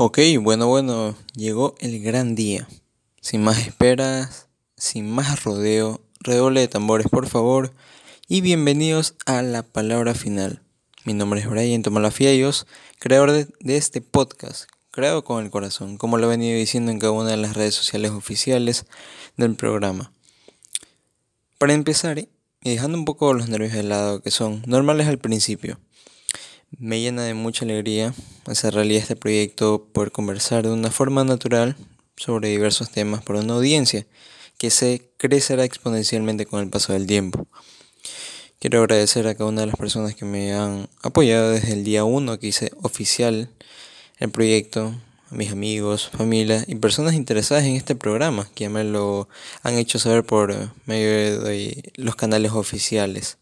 Ok, bueno, bueno, llegó el gran día. Sin más esperas, sin más rodeo, redoble de tambores, por favor, y bienvenidos a la palabra final. Mi nombre es Brian Tomalafiellos, creador de, de, este podcast, creado con el corazón, como lo he venido diciendo en cada una de las redes sociales oficiales del programa. Para empezar, y dejando un poco los nervios de lado, que son normales al principio, me llena de mucha alegría hacer realidad este proyecto, poder conversar de una forma natural sobre diversos temas para una audiencia que se crecerá exponencialmente con el paso del tiempo. Quiero agradecer a cada una de las personas que me han apoyado desde el día 1 que hice oficial el proyecto, a mis amigos, familia y personas interesadas en este programa que ya me lo han hecho saber por medio de los canales oficiales.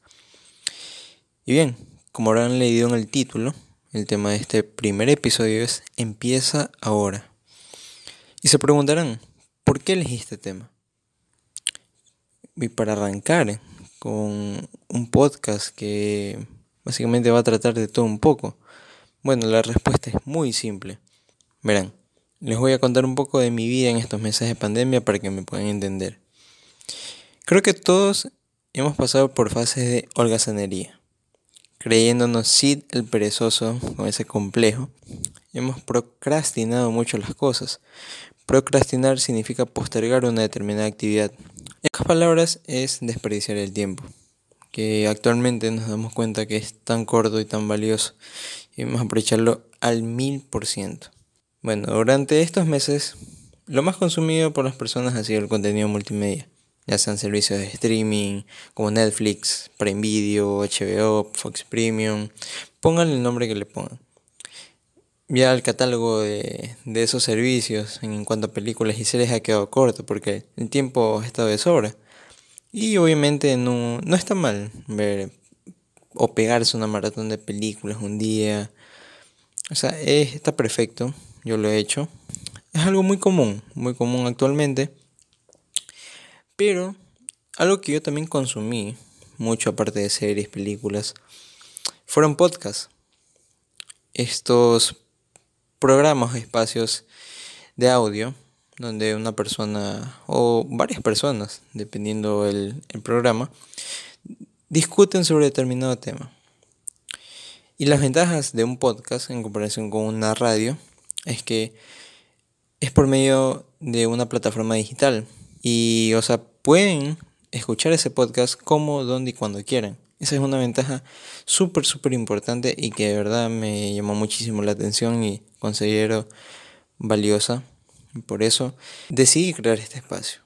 Y bien, como habrán leído en el título, el tema de este primer episodio es Empieza ahora. Y se preguntarán, ¿por qué elegí este tema? Y para arrancar con un podcast que básicamente va a tratar de todo un poco. Bueno, la respuesta es muy simple. Verán, les voy a contar un poco de mi vida en estos meses de pandemia para que me puedan entender. Creo que todos hemos pasado por fases de holgazanería creyéndonos Sid el perezoso con ese complejo, hemos procrastinado mucho las cosas. Procrastinar significa postergar una determinada actividad. En palabras, es desperdiciar el tiempo, que actualmente nos damos cuenta que es tan corto y tan valioso y vamos a aprovecharlo al mil por ciento. Bueno, durante estos meses, lo más consumido por las personas ha sido el contenido multimedia ya sean servicios de streaming como Netflix, Prime Video, HBO, Fox Premium, pongan el nombre que le pongan. Ya el catálogo de, esos servicios en cuanto a películas y series ha quedado corto porque el tiempo ha estado de sobra. Y obviamente no, no está mal ver o pegarse una maratón de películas un día. O sea, está perfecto, yo lo he hecho. Es algo muy común, muy común actualmente. Pero algo que yo también consumí, mucho aparte de series, películas, fueron podcasts. Estos programas, espacios de audio, donde una persona o varias personas, dependiendo el, el programa, discuten sobre determinado tema. Y las ventajas de un podcast en comparación con una radio es que es por medio de una plataforma digital y, o sea, pueden escuchar ese podcast como, donde y cuando quieran. Esa es una ventaja súper, súper importante y que de verdad me llamó muchísimo la atención y considero valiosa. Por eso decidí crear este espacio.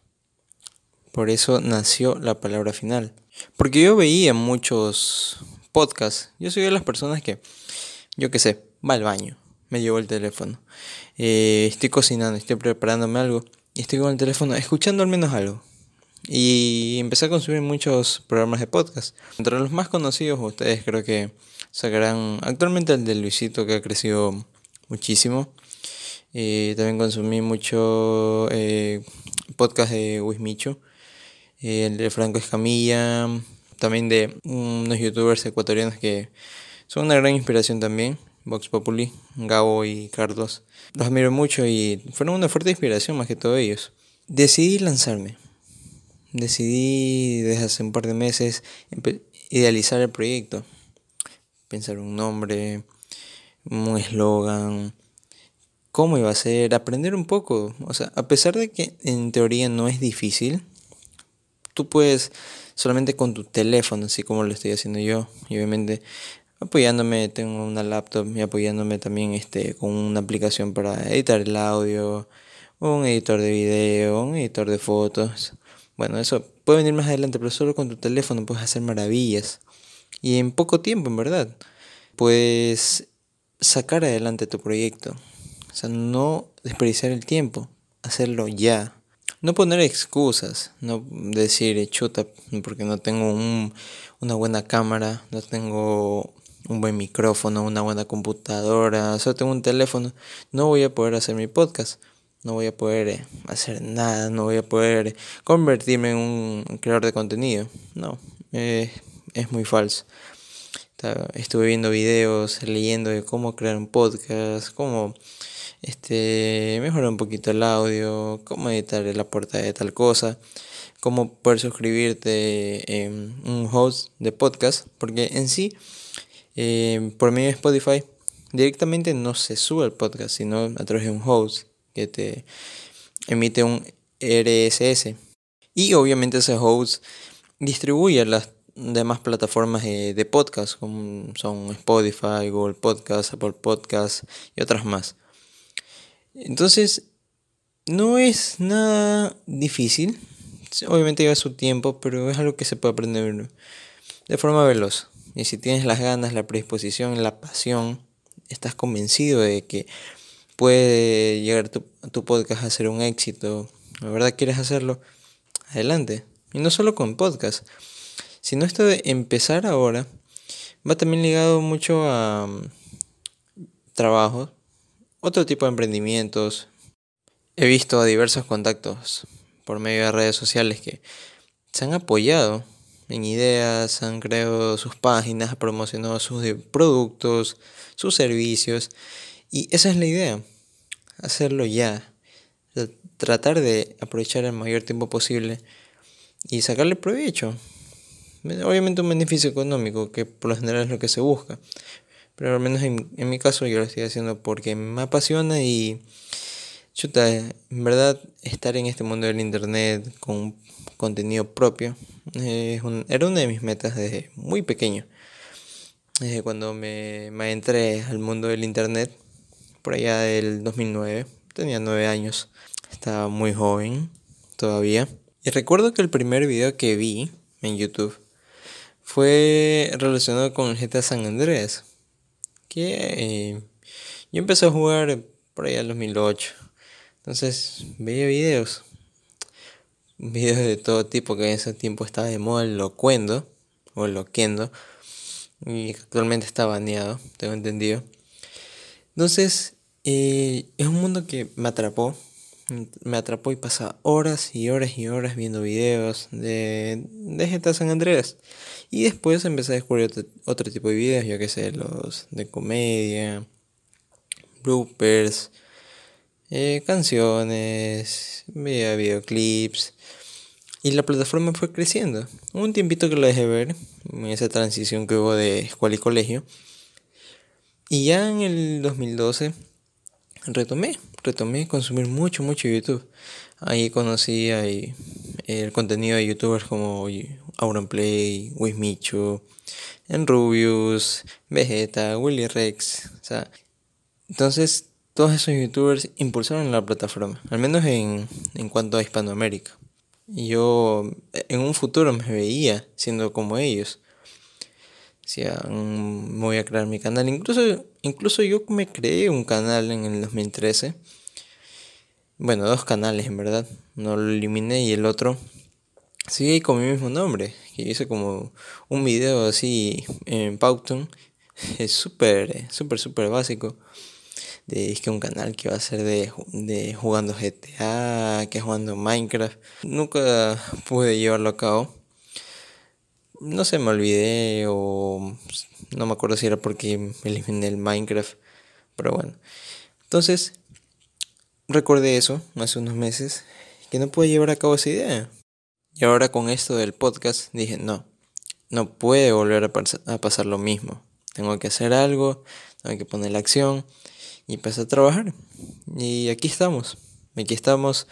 Por eso nació la palabra final. Porque yo veía muchos podcasts. Yo soy de las personas que, yo qué sé, va al baño, me llevo el teléfono. Eh, estoy cocinando, estoy preparándome algo y estoy con el teléfono escuchando al menos algo. Y empecé a consumir muchos programas de podcast. Entre los más conocidos, ustedes creo que sacarán actualmente el de Luisito, que ha crecido muchísimo. Eh, también consumí mucho eh, podcast de Wismicho, eh, el de Franco Escamilla, también de unos youtubers ecuatorianos que son una gran inspiración también. Vox Populi, Gabo y Carlos. Los admiro mucho y fueron una fuerte inspiración más que todos ellos. Decidí lanzarme. Decidí desde hace un par de meses idealizar el proyecto. Pensar un nombre, un eslogan, cómo iba a ser, aprender un poco. O sea, a pesar de que en teoría no es difícil, tú puedes solamente con tu teléfono, así como lo estoy haciendo yo, y obviamente apoyándome, tengo una laptop y apoyándome también este, con una aplicación para editar el audio, un editor de video, un editor de fotos. Bueno, eso puede venir más adelante, pero solo con tu teléfono puedes hacer maravillas. Y en poco tiempo, en verdad, puedes sacar adelante tu proyecto. O sea, no desperdiciar el tiempo, hacerlo ya. No poner excusas, no decir chuta porque no tengo un, una buena cámara, no tengo un buen micrófono, una buena computadora, solo tengo un teléfono, no voy a poder hacer mi podcast, no voy a poder eh, hacer nada, no voy a poder convertirme en un creador de contenido. No, eh, es muy falso. Estuve viendo videos, leyendo de cómo crear un podcast, cómo este, mejorar un poquito el audio, cómo editar la portada de tal cosa, cómo poder suscribirte en un host de podcast, porque en sí, eh, por medio de Spotify, directamente no se sube el podcast, sino a través de un host que te emite un RSS. Y obviamente ese host distribuye las demás plataformas de, podcast, como son Spotify, Google Podcast, Apple Podcast y otras más. Entonces, no es nada difícil. Obviamente lleva su tiempo, pero es algo que se puede aprender de forma veloz. Y si tienes las ganas, la predisposición, la pasión, estás convencido de que puede llegar tu, tu podcast a ser un éxito, la verdad quieres hacerlo, adelante. Y no solo con podcast, sino esto de empezar ahora va también ligado mucho a mm, trabajos, otro tipo de emprendimientos. He visto a diversos contactos por medio de redes sociales que se han apoyado en ideas, han creado sus páginas, promocionado sus productos, sus servicios. Y esa es la idea, hacerlo ya. Tratar de aprovechar el mayor tiempo posible y sacarle provecho. Obviamente un beneficio económico, que por lo general es lo que se busca. Pero al menos en, mi caso yo lo estoy haciendo porque me apasiona y... Chuta, en verdad estar en este mundo del internet con un contenido propio es era una de mis metas desde muy pequeño. Desde cuando me, me entré al mundo del internet, por allá del 2009, tenía 9 años, estaba muy joven todavía. Y recuerdo que el primer video que vi en YouTube fue relacionado con el GTA San Andreas. Que eh, yo empecé a jugar por ahí en 2008. Entonces veía videos. Videos de todo tipo que en ese tiempo estaba de moda el locuendo. O loquendo. Y actualmente está baneado, tengo entendido. Entonces, eh, es un mundo que me atrapó me atrapó y pasaba horas y horas y horas viendo videos de, de GTA San Andreas. Y después empecé a descubrir otro, tipo de videos, yo que sé, los de comedia, bloopers, eh, canciones, video, videoclips. Y la plataforma fue creciendo. Un tiempito que lo dejé ver, en esa transición que hubo de escuela y colegio. Y ya en el 2012 retomé, retomé consumir mucho, mucho YouTube. Ahí conocí ahí el contenido de youtubers como Auronplay, Wismichu, Enrubius, Vegeta, Willy Rex. O sea, entonces todos esos youtubers impulsaron la plataforma, al menos en, en cuanto a Hispanoamérica. Y yo en un futuro me veía siendo como ellos decía, mm, voy a crear mi canal. Incluso, incluso yo me creé un canal en el 2013. Bueno, dos canales en verdad. No lo eliminé y el otro sigue con mi mismo nombre. Que hice como un video así en Powtoon. Es súper, súper, súper básico. De es que un canal que va a ser de, de jugando GTA, que jugando Minecraft. Nunca pude llevarlo a cabo no sé, me olvidé o no me acuerdo si era porque eliminé el Minecraft, pero bueno. Entonces, recordé eso hace unos meses, que no pude llevar a cabo esa idea. Y ahora con esto del podcast dije, no, no puede volver a, pasar lo mismo. Tengo que hacer algo, tengo que poner la acción y empezar a trabajar. Y aquí estamos, aquí estamos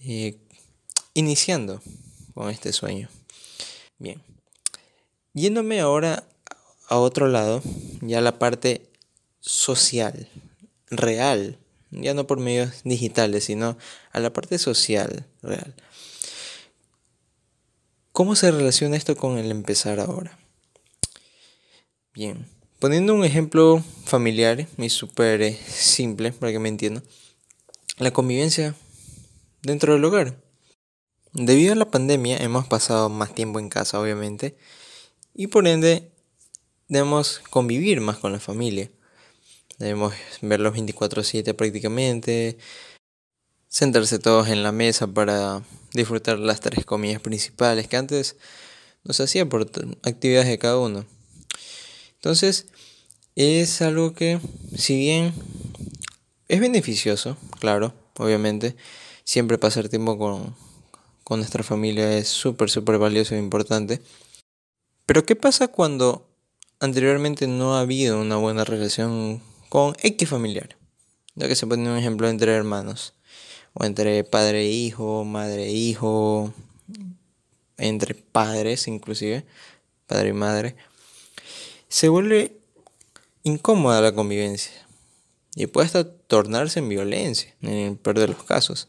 eh, iniciando con este sueño. Bien. Yéndome ahora a otro lado, ya la parte social, real, ya no por medios digitales, sino a la parte social, real. ¿Cómo se relaciona esto con el empezar ahora? Bien, poniendo un ejemplo familiar y súper eh, simple para que me entiendan, la convivencia dentro del hogar. Debido a la pandemia hemos pasado más tiempo en casa, obviamente, y por ende debemos convivir más con la familia. Debemos verlos 24/7 prácticamente, sentarse todos en la mesa para disfrutar las tres comidas principales que antes nos hacía por actividades de cada uno. Entonces, es algo que, si bien Es beneficioso, claro, obviamente. Siempre pasar tiempo con, con nuestra familia es súper, súper valioso e importante. Pero ¿qué pasa cuando anteriormente no ha habido una buena relación con X familiar? Ya que se pone un ejemplo entre hermanos, o entre padre e hijo, madre e hijo, entre padres inclusive, padre y madre, se vuelve incómoda la convivencia y puede hasta tornarse en violencia, en el peor de los casos.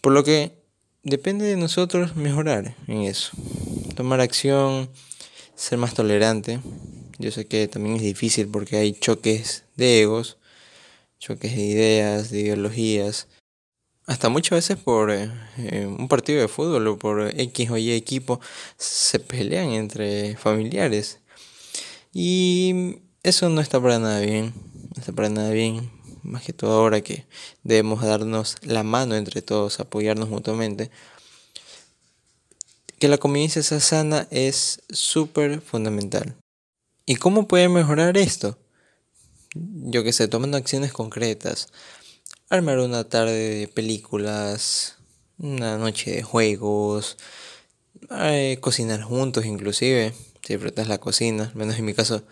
Por lo que depende de nosotros mejorar en eso, tomar acción, ser más tolerante. Yo sé que también es difícil porque hay choques de egos, choques de ideas, de ideologías, hasta muchas veces por eh, eh, un partido de fútbol o por X o Y equipo se pelean entre familiares. Y eso no está para nada bien. No está para nada bien. Más que todo ahora que debemos darnos la mano entre todos, apoyarnos mutuamente. Que la convivencia sea sana es súper fundamental. ¿Y cómo puede mejorar esto? Yo que sé, tomando acciones concretas armar una tarde de películas, una noche de juegos, eh, cocinar juntos inclusive, si disfrutas la cocina, al menos en mi caso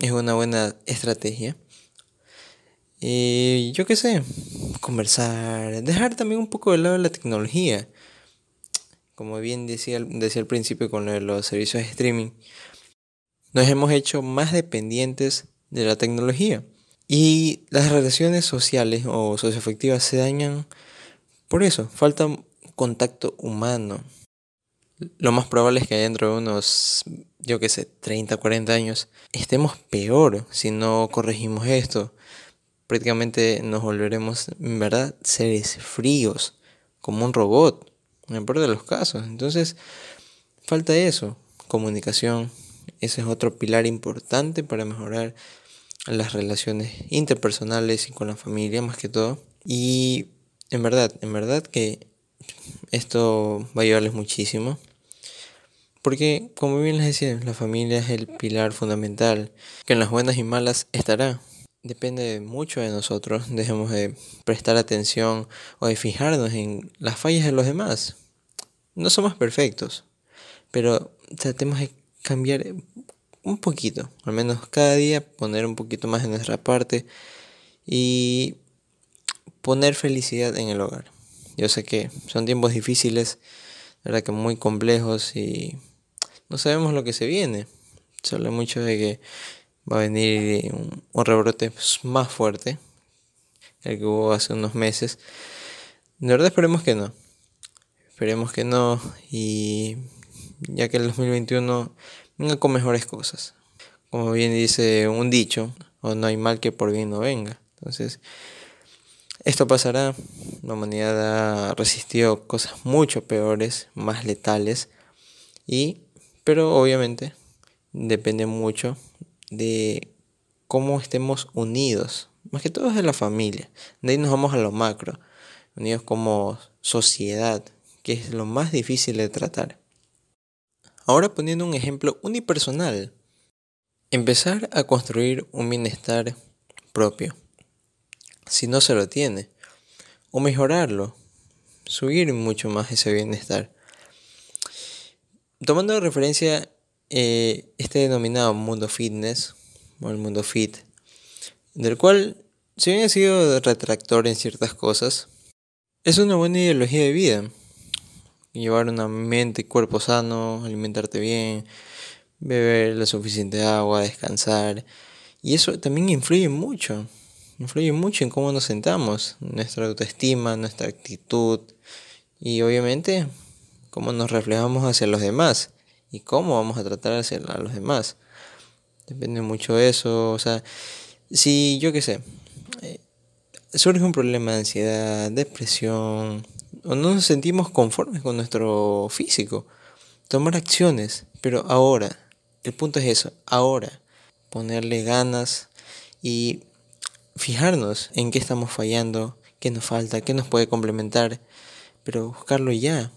es una buena estrategia. Y yo qué sé, conversar, dejar también un poco de lado la tecnología. Como bien decía, decía al principio con los servicios de streaming, nos hemos hecho más dependientes de la tecnología. Y las relaciones sociales o socioafectivas se dañan por eso, falta contacto humano. Lo más probable es que dentro de unos, yo qué sé, 30, 40 años, estemos peor si no corregimos esto. Prácticamente nos volveremos, en verdad, seres fríos, como un robot, en el peor de los casos. Entonces, falta eso, comunicación. Ese es otro pilar importante para mejorar las relaciones interpersonales y con la familia más que todo. Y en verdad, en verdad que esto va a ayudarles muchísimo. Porque, como bien les decía, la familia es el pilar fundamental, que en las buenas y malas estará. Depende mucho de nosotros, dejemos de prestar atención o de fijarnos en las fallas de los demás. No somos perfectos, pero tratemos de cambiar un poquito, al menos cada día poner un poquito más de nuestra parte y poner felicidad en el hogar. Yo sé que son tiempos difíciles, verdad que muy complejos y no sabemos lo que se viene. Se mucho de que va a venir un, un rebrote más fuerte, el que hubo hace unos meses. De verdad esperemos que no. Esperemos que no y ya que el 2021 venga con mejores cosas. Como bien dice un dicho, o no hay mal que por bien no venga. Entonces, esto pasará. La humanidad ha resistido cosas mucho peores, más letales. Y, pero obviamente, depende mucho de cómo estemos unidos. Más que todo es de la familia. De ahí nos vamos a lo macro. Unidos como sociedad, que es lo más difícil de tratar. Ahora poniendo un ejemplo unipersonal. Empezar a construir un bienestar propio. Si no se lo tiene. O mejorarlo. Subir mucho más ese bienestar. Tomando referencia eh, este denominado mundo fitness, o el mundo fit, del cual, si bien ha sido retractor en ciertas cosas, es una buena ideología de vida llevar una mente y cuerpo sano, alimentarte bien, beber la suficiente agua, descansar. Y eso también influye mucho, influye mucho en cómo nos sentamos, nuestra autoestima, nuestra actitud y obviamente cómo nos reflejamos hacia los demás y cómo vamos a tratar a los demás. Depende mucho de eso, o sea, si yo qué sé, eh, surge un problema de ansiedad, depresión, o no nos sentimos conformes con nuestro físico. Tomar acciones, pero ahora, el punto es eso, ahora, ponerle ganas y fijarnos en qué estamos fallando, qué nos falta, qué nos puede complementar, pero buscarlo ya.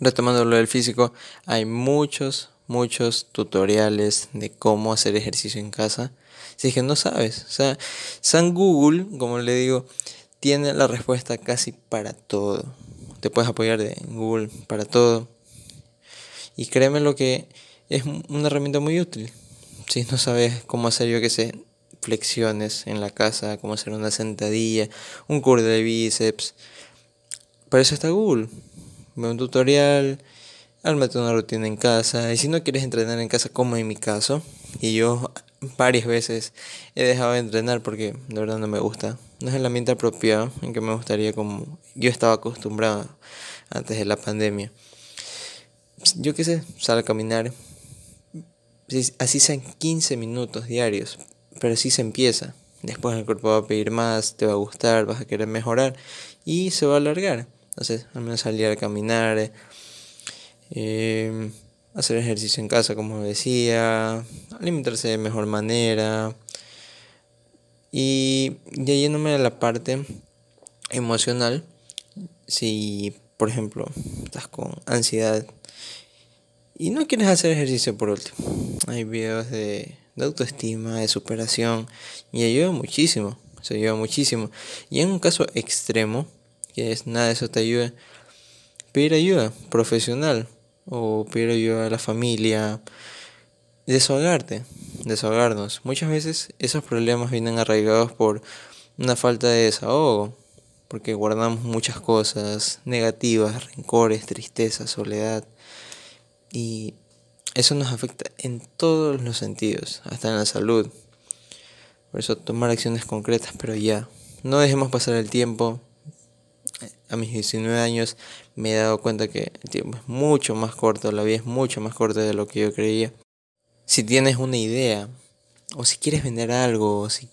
Retomando lo del físico, hay muchos, muchos tutoriales de cómo hacer ejercicio en casa. Si es que no sabes. O sea, San Google, como le digo, tiene la respuesta casi para todo. Te puedes apoyar de Google para todo. Y créeme lo que es una herramienta muy útil. Si no sabes cómo hacer, yo que sé, flexiones en la casa, cómo hacer una sentadilla, un curso de bíceps. Para eso está Google. Ve un tutorial, ármate una rutina en casa. Y si no quieres entrenar en casa, como en mi caso, y yo varias veces he dejado de entrenar porque de verdad no me gusta. No es el ambiente apropiado en que me gustaría como yo estaba acostumbrado antes de la pandemia. Yo qué sé, sal a caminar. Así sean 15 minutos diarios, pero así se empieza. Después el cuerpo va a pedir más, te va a gustar, vas a querer mejorar y se va a alargar. Entonces, al menos salir a caminar, eh, hacer ejercicio en casa, como decía, alimentarse de mejor manera. Y ya yéndome a la parte emocional, si por ejemplo estás con ansiedad y no quieres hacer ejercicio por último, hay videos de, de autoestima, de superación y ayuda muchísimo, se ayuda muchísimo. Y en un caso extremo, que es nada de eso te ayuda, pedir ayuda profesional o pedir ayuda a la familia, desahogarte, desahogarnos. Muchas veces esos problemas vienen arraigados por una falta de desahogo, porque guardamos muchas cosas negativas, rencores, tristeza, soledad, y eso nos afecta en todos los sentidos, hasta en la salud. Por eso tomar acciones concretas, pero ya, no dejemos pasar el tiempo, a mis 19 años me he dado cuenta que el tiempo es mucho más corto, la vida es mucho más corta de lo que yo creía. Si tienes una idea, o si quieres vender algo, o si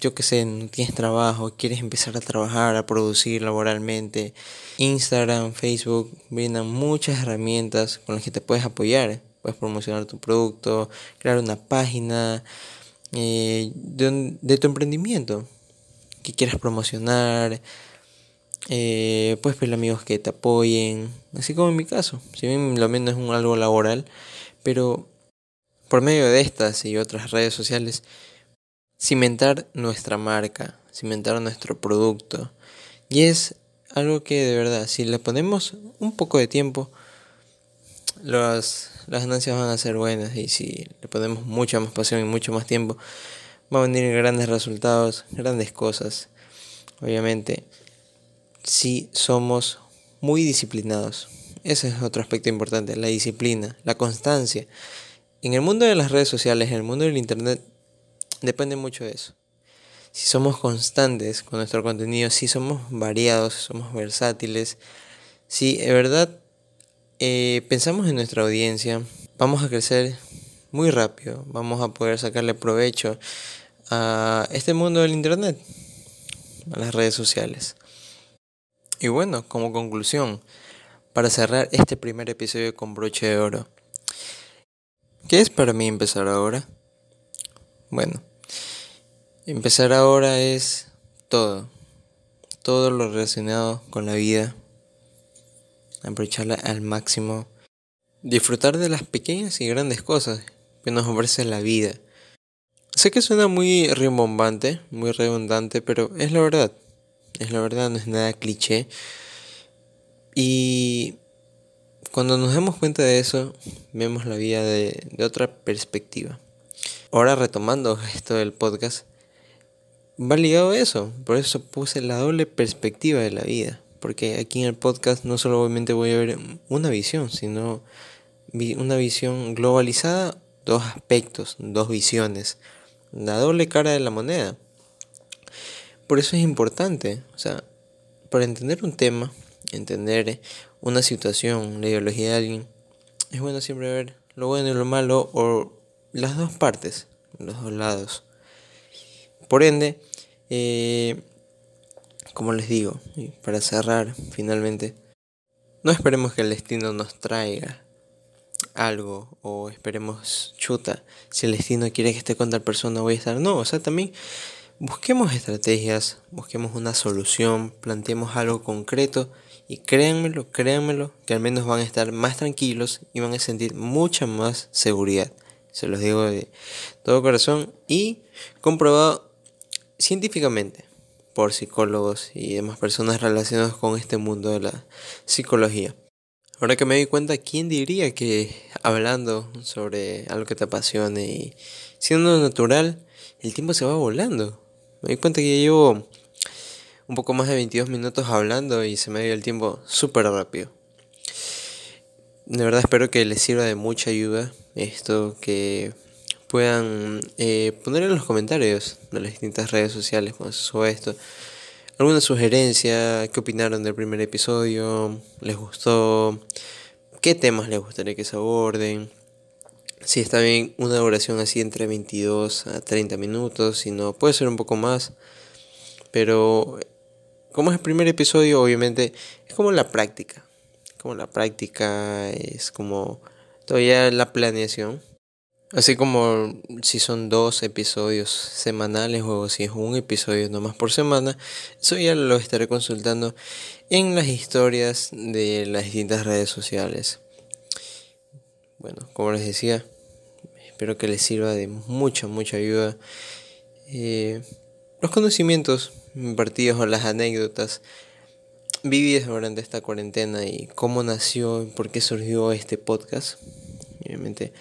yo que sé, no tienes trabajo, quieres empezar a trabajar, a producir laboralmente, Instagram, Facebook brindan muchas herramientas con las que te puedes apoyar. Puedes promocionar tu producto, crear una página eh, de, de tu emprendimiento que quieras promocionar, eh, puedes pedir amigos que te apoyen, así como en mi caso. Si bien lo menos es un algo laboral, pero por medio de estas y otras redes sociales, cimentar nuestra marca, cimentar nuestro producto. Y es algo que de verdad, si le ponemos un poco de tiempo, las, las ganancias van a ser buenas. Y si le ponemos mucha más pasión y mucho más tiempo, van a venir grandes resultados, grandes cosas. Obviamente, si somos muy disciplinados. Ese es otro aspecto importante, la disciplina, la constancia. En el mundo de las redes sociales, en el mundo del Internet, depende mucho de eso. Si somos constantes con nuestro contenido, si somos variados, somos versátiles, si de verdad eh, pensamos en nuestra audiencia, vamos a crecer muy rápido, vamos a poder sacarle provecho a este mundo del Internet, a las redes sociales. Y bueno, como conclusión, para cerrar este primer episodio con broche de oro, ¿qué es para mí empezar ahora? Bueno, empezar ahora es todo, todo lo relacionado con la vida, aprovecharla al máximo, disfrutar de las pequeñas y grandes cosas que nos ofrece la vida. Sé que suena muy rimbombante, muy redundante, pero es la verdad es la verdad, no es nada cliché. Y cuando nos damos cuenta de eso, vemos la vida de, de otra perspectiva. Ahora retomando esto del podcast, va ligado a eso, por eso puse la doble perspectiva de la vida, porque aquí en el podcast no solamente voy a ver una visión, sino una visión globalizada, dos aspectos, dos visiones, la doble cara de la moneda. Por eso es importante, o sea, para entender un tema, entender una situación, la ideología de alguien, es bueno siempre ver lo bueno y lo malo o las dos partes, los dos lados. Por ende, eh, como les digo, para cerrar finalmente, no esperemos que el destino nos traiga algo o esperemos chuta, si el destino quiere que esté con tal persona voy a estar. No, o sea, también Busquemos estrategias, busquemos una solución, planteemos algo concreto y créanmelo, créanmelo, que al menos van a estar más tranquilos y van a sentir mucha más seguridad. Se los digo de todo corazón y comprobado científicamente por psicólogos y demás personas relacionadas con este mundo de la psicología. Ahora que me doy cuenta, ¿quién diría que hablando sobre algo que te apasione y siendo natural, el tiempo se va volando? Me doy cuenta que llevo un poco más de 22 minutos hablando y se me dio el tiempo súper rápido. De verdad espero que les sirva de mucha ayuda esto, que puedan eh, poner en los comentarios de las distintas redes sociales cuando se esto alguna sugerencia, qué opinaron del primer episodio, les gustó, qué temas les gustaría que se aborden. Si está bien una duración así entre 22 a 30 minutos, si no, puede ser un poco más. Pero como es el primer episodio, obviamente es como la práctica. Como la práctica, es como todavía la planeación. Así como si son dos episodios semanales o si es un episodio nomás por semana, eso ya lo estaré consultando en las historias de las distintas redes sociales. Bueno, como les decía, espero que les sirva de mucha, mucha ayuda. Eh, los conocimientos impartidos o las anécdotas vividas durante esta cuarentena y cómo nació y por qué surgió este podcast. Obviamente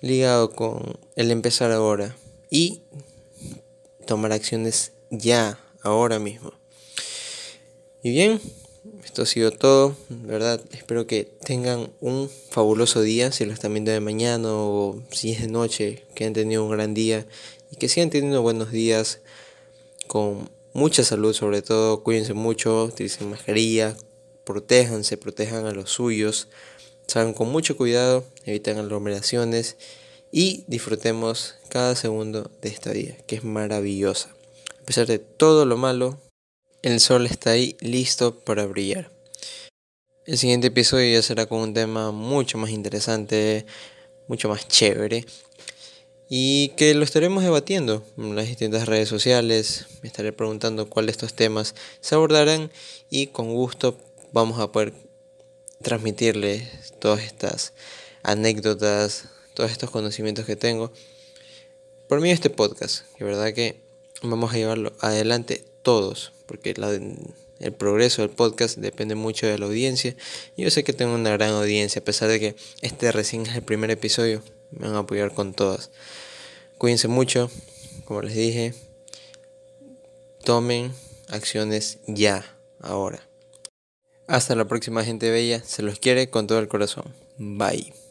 ligado con el empezar ahora y tomar acciones ya, ahora mismo. Y bien, esto ha sido todo, ¿verdad? Espero que tengan un fabuloso día, si lo están viendo de mañana o si es de noche, que hayan tenido un gran día y que sigan teniendo buenos días con mucha salud sobre todo, cuídense mucho, utilicen mascarilla, protéjanse, protejan a los suyos. Salgan con mucho cuidado, eviten aglomeraciones y disfrutemos cada segundo de esta vida, que es maravillosa. A pesar de todo lo malo, el sol está ahí listo para brillar. El siguiente episodio ya será con un tema mucho más interesante, mucho más chévere y que lo estaremos debatiendo en las distintas redes sociales. Me estaré preguntando cuál de estos temas se abordarán y con gusto vamos a poder transmitirles todas estas anécdotas, todos estos conocimientos que tengo por mí este podcast. Que verdad que vamos a llevarlo adelante todos, porque el progreso del podcast depende mucho de la audiencia. Yo sé que tengo una gran audiencia, a pesar de que este recién es el primer episodio, me van a apoyar con todas. Cuídense mucho, como les dije, tomen acciones ya, ahora. Hasta la próxima gente bella, se los quiere con todo el corazón. Bye.